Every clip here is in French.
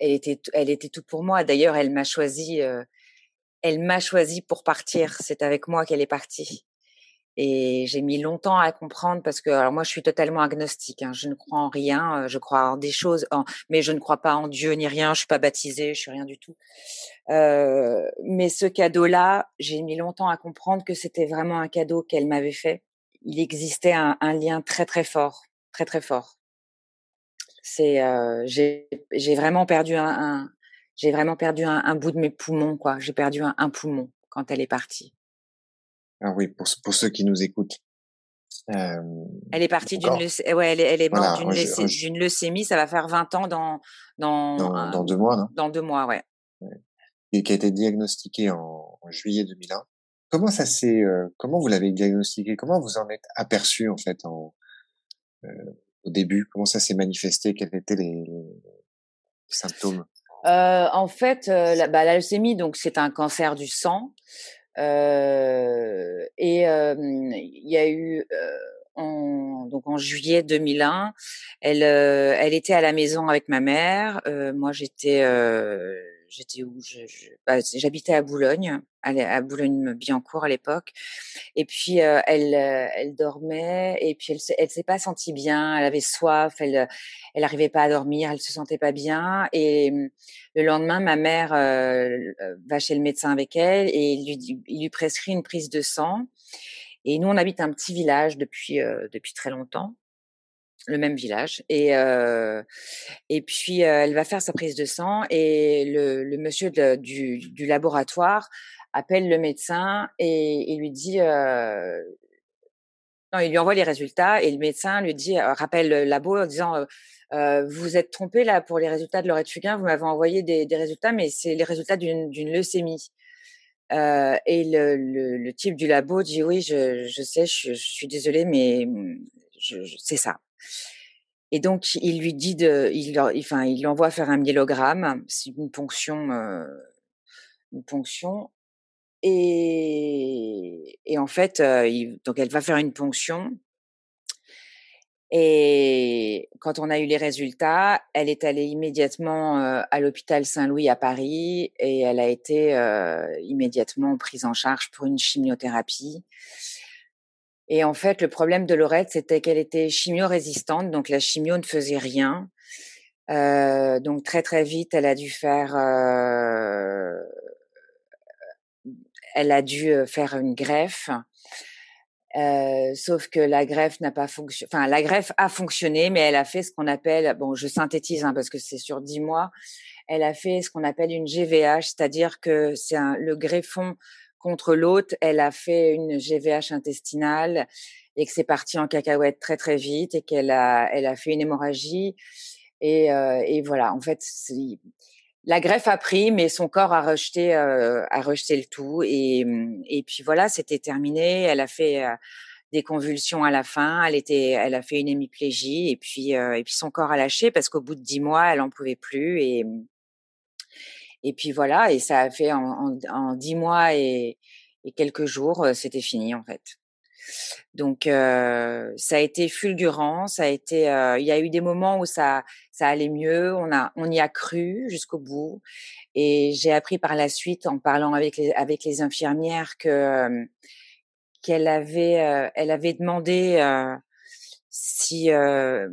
elle était, elle était tout pour moi. D'ailleurs, elle m'a choisi, elle m'a choisi pour partir. C'est avec moi qu'elle est partie. Et j'ai mis longtemps à comprendre parce que alors moi je suis totalement agnostique. Hein, je ne crois en rien. Je crois en des choses, mais je ne crois pas en Dieu ni rien. Je suis pas baptisée, je suis rien du tout. Euh, mais ce cadeau-là, j'ai mis longtemps à comprendre que c'était vraiment un cadeau qu'elle m'avait fait. Il existait un, un, lien très très fort, très très fort. C'est euh, j'ai vraiment perdu un, un j'ai vraiment perdu un, un, bout de mes poumons quoi. J'ai perdu un, un poumon quand elle est partie. Ah oui, pour, pour ceux qui nous écoutent. Euh, elle est partie d'une leucémie, ouais, elle est, elle est morte d'une leucémie, ça va faire 20 ans dans dans dans, dans deux mois, non? Dans deux mois, ouais. Et qui a été diagnostiquée en, en juillet 2001. Comment ça s'est, euh, comment vous l'avez diagnostiqué Comment vous en êtes aperçu en fait en, euh, au début Comment ça s'est manifesté? Quels étaient les, symptômes? Euh, En fait, euh, la, bah, leucémie, donc c'est un cancer du sang. Euh, et il y a eu en, donc en juillet 2001, elle, elle était à la maison avec ma mère. moi, j'étais j'étais où bah, J'habitais à Boulogne, à, Boulogne-Billancourt à l'époque. Et puis elle, elle dormait et puis elle, elle s'est pas sentie bien. Elle avait soif, elle, elle arrivait pas à dormir, elle se sentait pas bien. Et mmh, le lendemain, ma mère va chez le médecin avec elle et il lui, il lui prescrit une prise de sang. Et nous, on habite un petit village depuis depuis très longtemps le même village. Et, et puis, elle va faire sa prise de sang et le, monsieur du, du, laboratoire appelle le médecin et, il lui dit... Non, il lui envoie les résultats et le médecin lui dit, rappelle le labo en disant... Vous êtes trompé là pour les résultats de Laurette Fugain, vous m'avez envoyé des, des, résultats, mais c'est les résultats d'une leucémie. Et le, type du labo dit oui, je, je sais, je, suis désolée, mais je, c'est ça. Et donc, il lui dit de, il, enfin, il l'envoie faire un myélogramme, c'est une ponction, euh, une ponction. Et, en fait, euh, donc elle va faire une ponction. Et quand on a eu les résultats, elle est allée immédiatement euh, à l'hôpital Saint-Louis à Paris et elle a été immédiatement prise en charge pour une chimiothérapie. Et en fait, le problème de Laurette, c'était qu'elle était chimio-résistante, donc la chimio ne faisait rien. Euh, donc très très vite, elle a dû faire, euh, elle a dû euh, faire une greffe. Sauf que la greffe n'a pas fonctionné. Enfin, la greffe a fonctionné, mais elle a fait ce qu'on appelle, bon, je synthétise hein, parce que c'est sur dix mois. Elle a fait ce qu'on appelle une GVH, c'est-à-dire que c'est le greffon contre l'autre, elle a fait une GVH intestinale et que c'est parti en cacahuète très très vite et qu'elle a, elle a fait une hémorragie. Et, euh, et voilà, en fait, la greffe a pris, mais son corps a rejeté, euh, a rejeté le tout. Et, et puis voilà, c'était terminé. Elle a fait euh, des convulsions à la fin. Elle était, elle a fait une hémiplégie et puis euh, et puis son corps a lâché parce qu'au bout de dix mois, elle en pouvait plus et et puis voilà, et ça a fait en, en, dix mois et, et quelques jours, c'était fini en fait. Donc euh, ça a été fulgurant, ça a été. Euh, il y a eu des moments où ça ça allait mieux, on a on y a cru jusqu'au bout, et j'ai appris par la suite en parlant avec les avec les infirmières que qu'elle avait elle avait demandé si elle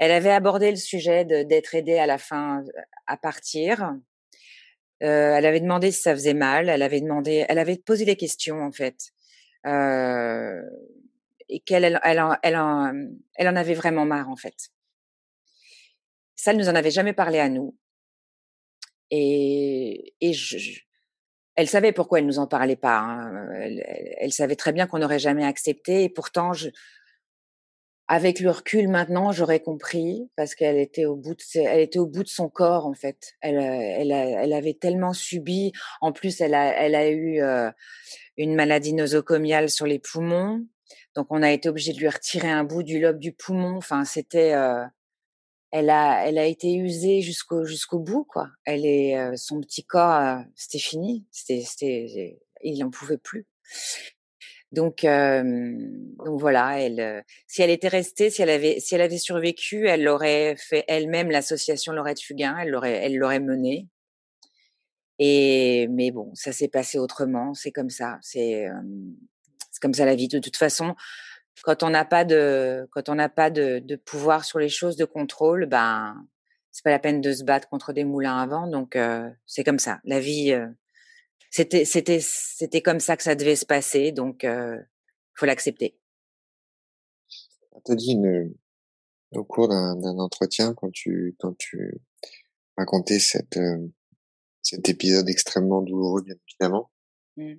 avait abordé le sujet d'être aidée à la fin à partir euh, elle avait demandé si ça faisait mal. Elle avait demandé, elle avait posé des questions en fait, euh, et qu'elle, elle, elle, en, elle, en, elle en avait vraiment marre en fait. Ça, elle nous en avait jamais parlé à nous. Et, et je, elle savait pourquoi elle nous en parlait pas. Hein. Elle, savait très bien qu'on n'aurait jamais accepté. Et pourtant, je, avec le recul maintenant, j'aurais compris parce qu'elle était au bout de elle était au bout de son corps en fait. Elle euh, elle elle avait tellement subi. En plus, elle a elle a eu euh, une maladie nosocomiale sur les poumons. Donc on a été obligé de lui retirer un bout du lobe du poumon. Enfin, c'était euh, elle a elle a été usée jusqu'au jusqu'au bout quoi. Elle est son petit corps c'était fini. C'était c'était il en pouvait plus. Donc, donc voilà, elle, si elle était restée, si elle avait, si elle avait survécu, elle aurait fait elle-même l'association Lorette Fugain, elle l'aurait, elle l'aurait menée. Et mais bon, ça s'est passé autrement, c'est comme ça, c'est c'est comme ça la vie. De toute façon, quand on n'a pas de quand on n'a pas de, de, pouvoir sur les choses, de contrôle, ben c'est pas la peine de se battre contre des moulins à vent. Donc c'est comme ça, la vie. C'était c'était c'était comme ça que ça devait se passer, donc euh, faut l'accepter. Tu as dit une, au cours d'un entretien quand tu quand tu racontais cette cet épisode extrêmement douloureux, bien évidemment. Mmh.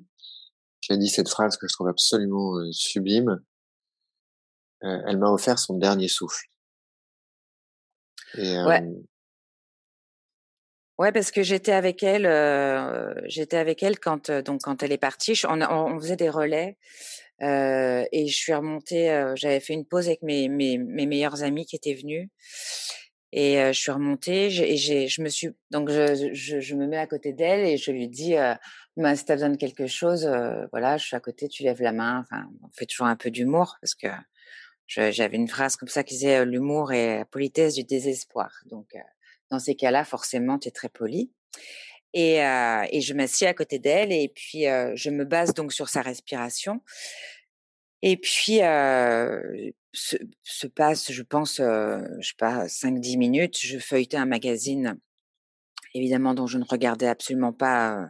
Tu as dit cette phrase que je trouve absolument sublime. Euh, elle m'a offert son dernier souffle. Et, ouais. Ouais, parce que j'étais avec elle, euh, j'étais avec elle quand donc quand elle est partie. On, on faisait des relais euh, et je suis remontée. J'avais fait une pause avec mes, mes, mes meilleurs amis qui étaient venus et je suis remontée et j'ai, je me suis donc je, je, je, me mets à côté d'elle et je lui dis euh, bah, si t'as besoin de quelque chose, voilà, je suis à côté, tu lèves la main. Enfin, on fait toujours un peu d'humour parce que j'avais une phrase comme ça qui disait l'humour est la politesse du désespoir. Donc dans ces cas-là, forcément, tu es très poli. Et, je m'assieds à côté d'elle et puis je me base donc sur sa respiration. Et puis, se, se, passe, je pense, je sais pas, 5-10 minutes, je feuilletais un magazine, évidemment, dont je ne regardais absolument pas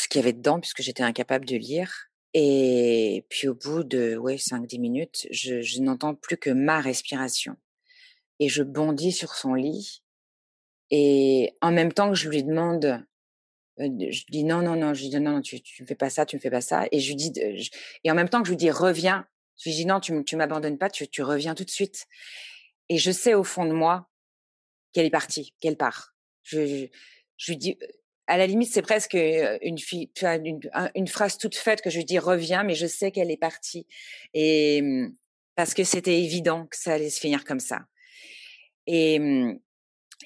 ce qu'il y avait dedans, puisque j'étais incapable de lire. Et puis, au bout de ouais, 5-10 minutes, je n'entends plus que ma respiration. Et je bondis sur son lit. Et en même temps que je lui demande je dis non, non, non, je dis non, non, tu, me fais pas ça, tu me fais pas ça. Et je lui dis, et en même temps que je lui dis reviens, je lui dis non, tu, tu m'abandonnes pas, tu, tu reviens tout de suite. Et je sais au fond de moi qu'elle est partie, qu'elle part. Je, je, lui dis, à la limite, c'est presque une, une, une phrase toute faite que je lui dis reviens, mais je sais qu'elle est partie. Et mmh, parce que c'était évident que ça allait se finir comme ça. Et, mmh,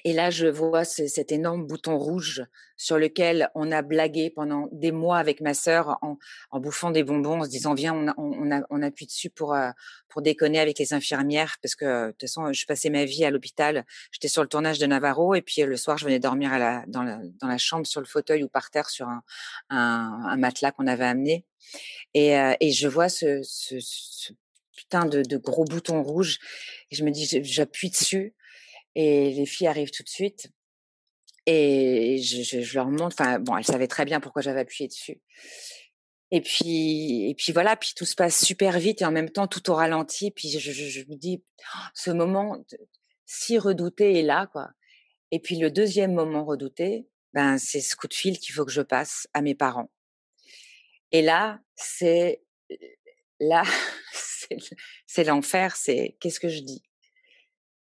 et là, je vois cet énorme bouton rouge sur lequel on a blagué pendant des mois avec ma sœur en, bouffant des bonbons, en se disant viens, on, appuie dessus pour euh, pour déconner avec les infirmières parce que de toute façon, je passais ma vie à l'hôpital. J'étais sur le tournage de Navarro et puis le soir, je venais dormir à la, dans, la, dans la chambre sur le fauteuil ou par terre sur un, un, un matelas qu'on avait amené. Et, euh, et je vois ce, ce, ce putain de, de, gros bouton rouge et je me dis j'appuie dessus et les filles arrivent tout de suite. Et je, leur montre, enfin bon, elles savaient très bien pourquoi j'avais appuyé dessus. Et puis, et puis voilà, puis tout se passe super vite et en même temps tout au ralenti. Puis je me dis, «Oh, ce moment si redouté est là, quoi. Et puis le deuxième moment redouté, ben c'est ce coup de fil qu'il faut que je passe à mes parents. Et là, c'est là, c'est l'enfer. C'est qu'est-ce que je dis?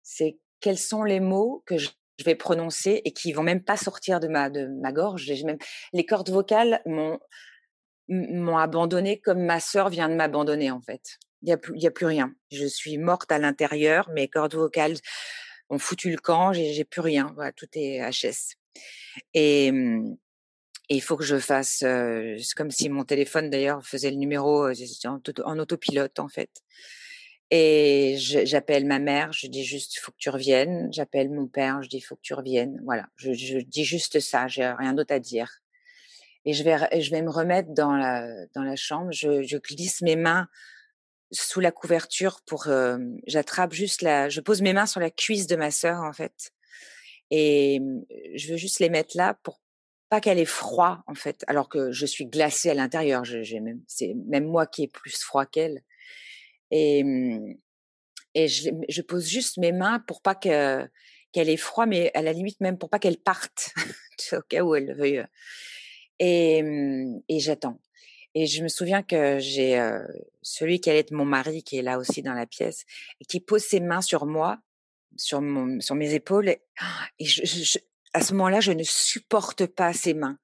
C'est quels sont les mots que je, vais prononcer et qui vont même pas sortir de ma de ma gorge. Même les cordes vocales m'ont m'ont abandonné comme ma sœur vient de m'abandonner en fait. Il y a plus il y a plus rien. Je suis morte à l'intérieur. Mes cordes vocales ont foutu le camp. J'ai plus rien. Voilà, tout est HS. Et il faut que je fasse, euh, c'est comme si mon téléphone d'ailleurs faisait le numéro euh, en, autopilote en fait. Et j'appelle ma mère, je dis juste faut que tu reviennes. J'appelle mon père, je dis faut que tu reviennes. Voilà, je, dis juste ça, j'ai rien d'autre à dire. Et je vais, je vais me remettre dans la, dans la chambre. Je, glisse mes mains sous la couverture pour, j'attrape juste la, je pose mes mains sur la cuisse de ma sœur en fait. Et je veux juste les mettre là pour pas qu'elle ait froid en fait, alors que je suis glacée à l'intérieur. C'est même moi qui ai plus froid qu'elle. Et, je, pose juste mes mains pour pas que qu'elle ait froid, mais à la limite même pour pas qu'elle parte, au cas où elle veuille. Et, j'attends. Et je me souviens que j'ai celui qui allait être mon mari, qui est là aussi dans la pièce, et qui pose ses mains sur moi, sur, mes épaules. Et, je, à ce moment-là, je ne supporte pas ses mains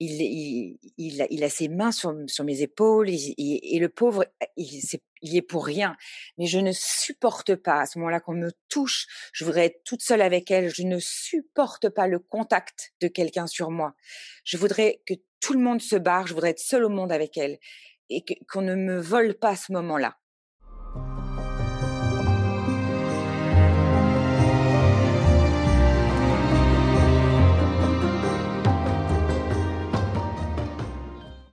il, il, il, a, il, a, ses mains sur, sur mes épaules et, le pauvre, il, est, il est pour rien. Mais je ne supporte pas à ce moment-là qu'on me touche. Je voudrais être toute seule avec elle. Je ne supporte pas le contact de quelqu'un sur moi. Je voudrais que tout le monde se barre. Je voudrais être seule au monde avec elle. et qu'on ne me vole pas ce moment-là.